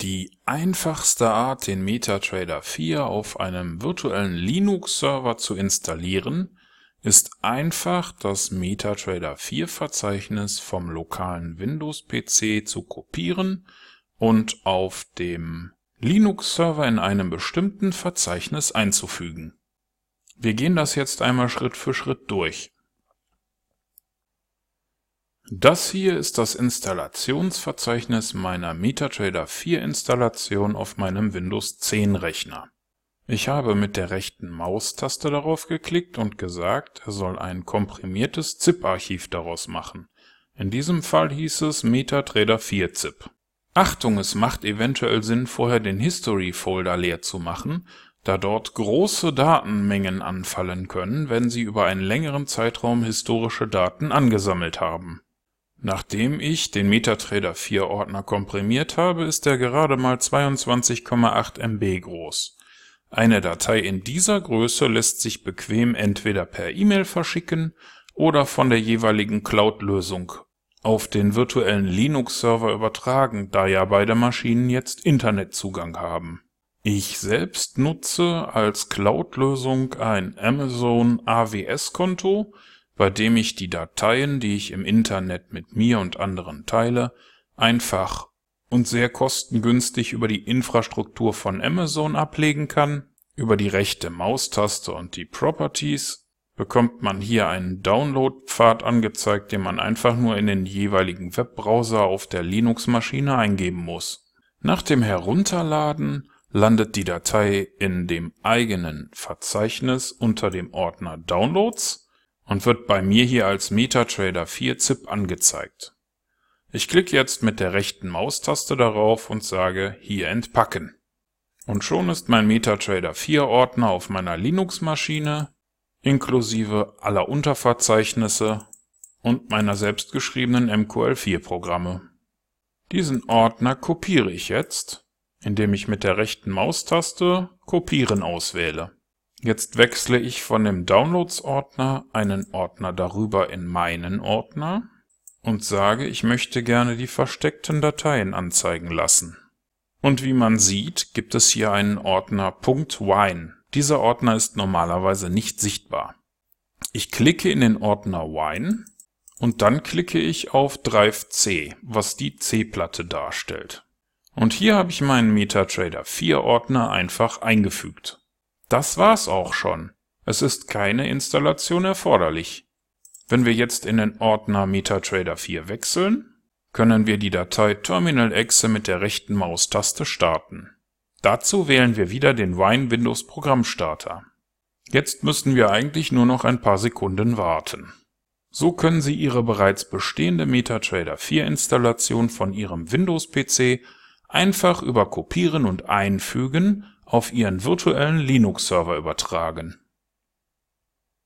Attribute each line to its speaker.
Speaker 1: Die einfachste Art, den MetaTrader 4 auf einem virtuellen Linux-Server zu installieren, ist einfach das MetaTrader 4 Verzeichnis vom lokalen Windows-PC zu kopieren und auf dem Linux-Server in einem bestimmten Verzeichnis einzufügen. Wir gehen das jetzt einmal Schritt für Schritt durch. Das hier ist das Installationsverzeichnis meiner MetaTrader 4 Installation auf meinem Windows 10 Rechner. Ich habe mit der rechten Maustaste darauf geklickt und gesagt, er soll ein komprimiertes ZIP-Archiv daraus machen. In diesem Fall hieß es MetaTrader 4 ZIP. Achtung, es macht eventuell Sinn, vorher den History-Folder leer zu machen, da dort große Datenmengen anfallen können, wenn Sie über einen längeren Zeitraum historische Daten angesammelt haben Nachdem ich den MetaTrader 4 Ordner komprimiert habe, ist er gerade mal 22,8 MB groß. Eine Datei in dieser Größe lässt sich bequem entweder per E-Mail verschicken oder von der jeweiligen Cloud-Lösung auf den virtuellen Linux-Server übertragen, da ja beide Maschinen jetzt Internetzugang haben. Ich selbst nutze als Cloud-Lösung ein Amazon AWS-Konto, bei dem ich die Dateien, die ich im Internet mit mir und anderen teile, einfach und sehr kostengünstig über die Infrastruktur von Amazon ablegen kann. Über die rechte Maustaste und die Properties bekommt man hier einen Download-Pfad angezeigt, den man einfach nur in den jeweiligen Webbrowser auf der Linux-Maschine eingeben muss. Nach dem Herunterladen landet die Datei in dem eigenen Verzeichnis unter dem Ordner Downloads und wird bei mir hier als MetaTrader 4 ZIP angezeigt. Ich klicke jetzt mit der rechten Maustaste darauf und sage hier entpacken. Und schon ist mein MetaTrader 4 Ordner auf meiner Linux-Maschine inklusive aller Unterverzeichnisse und meiner selbstgeschriebenen MQL4-Programme. Diesen Ordner kopiere ich jetzt, indem ich mit der rechten Maustaste Kopieren auswähle Jetzt wechsle ich von dem Downloads-Ordner einen Ordner darüber in meinen Ordner und sage, ich möchte gerne die versteckten Dateien anzeigen lassen. Und wie man sieht, gibt es hier einen Ordner .wine. Dieser Ordner ist normalerweise nicht sichtbar. Ich klicke in den Ordner wine und dann klicke ich auf Drive C, was die C-Platte darstellt. Und hier habe ich meinen MetaTrader 4 Ordner einfach eingefügt. Das war's auch schon. Es ist keine Installation erforderlich. Wenn wir jetzt in den Ordner MetaTrader 4 wechseln, können wir die Datei Terminal-Exe mit der rechten Maustaste starten. Dazu wählen wir wieder den Wine Windows Programmstarter. Jetzt müssten wir eigentlich nur noch ein paar Sekunden warten. So können Sie Ihre bereits bestehende MetaTrader 4 Installation von Ihrem Windows-PC einfach über Kopieren und Einfügen auf Ihren virtuellen Linux-Server übertragen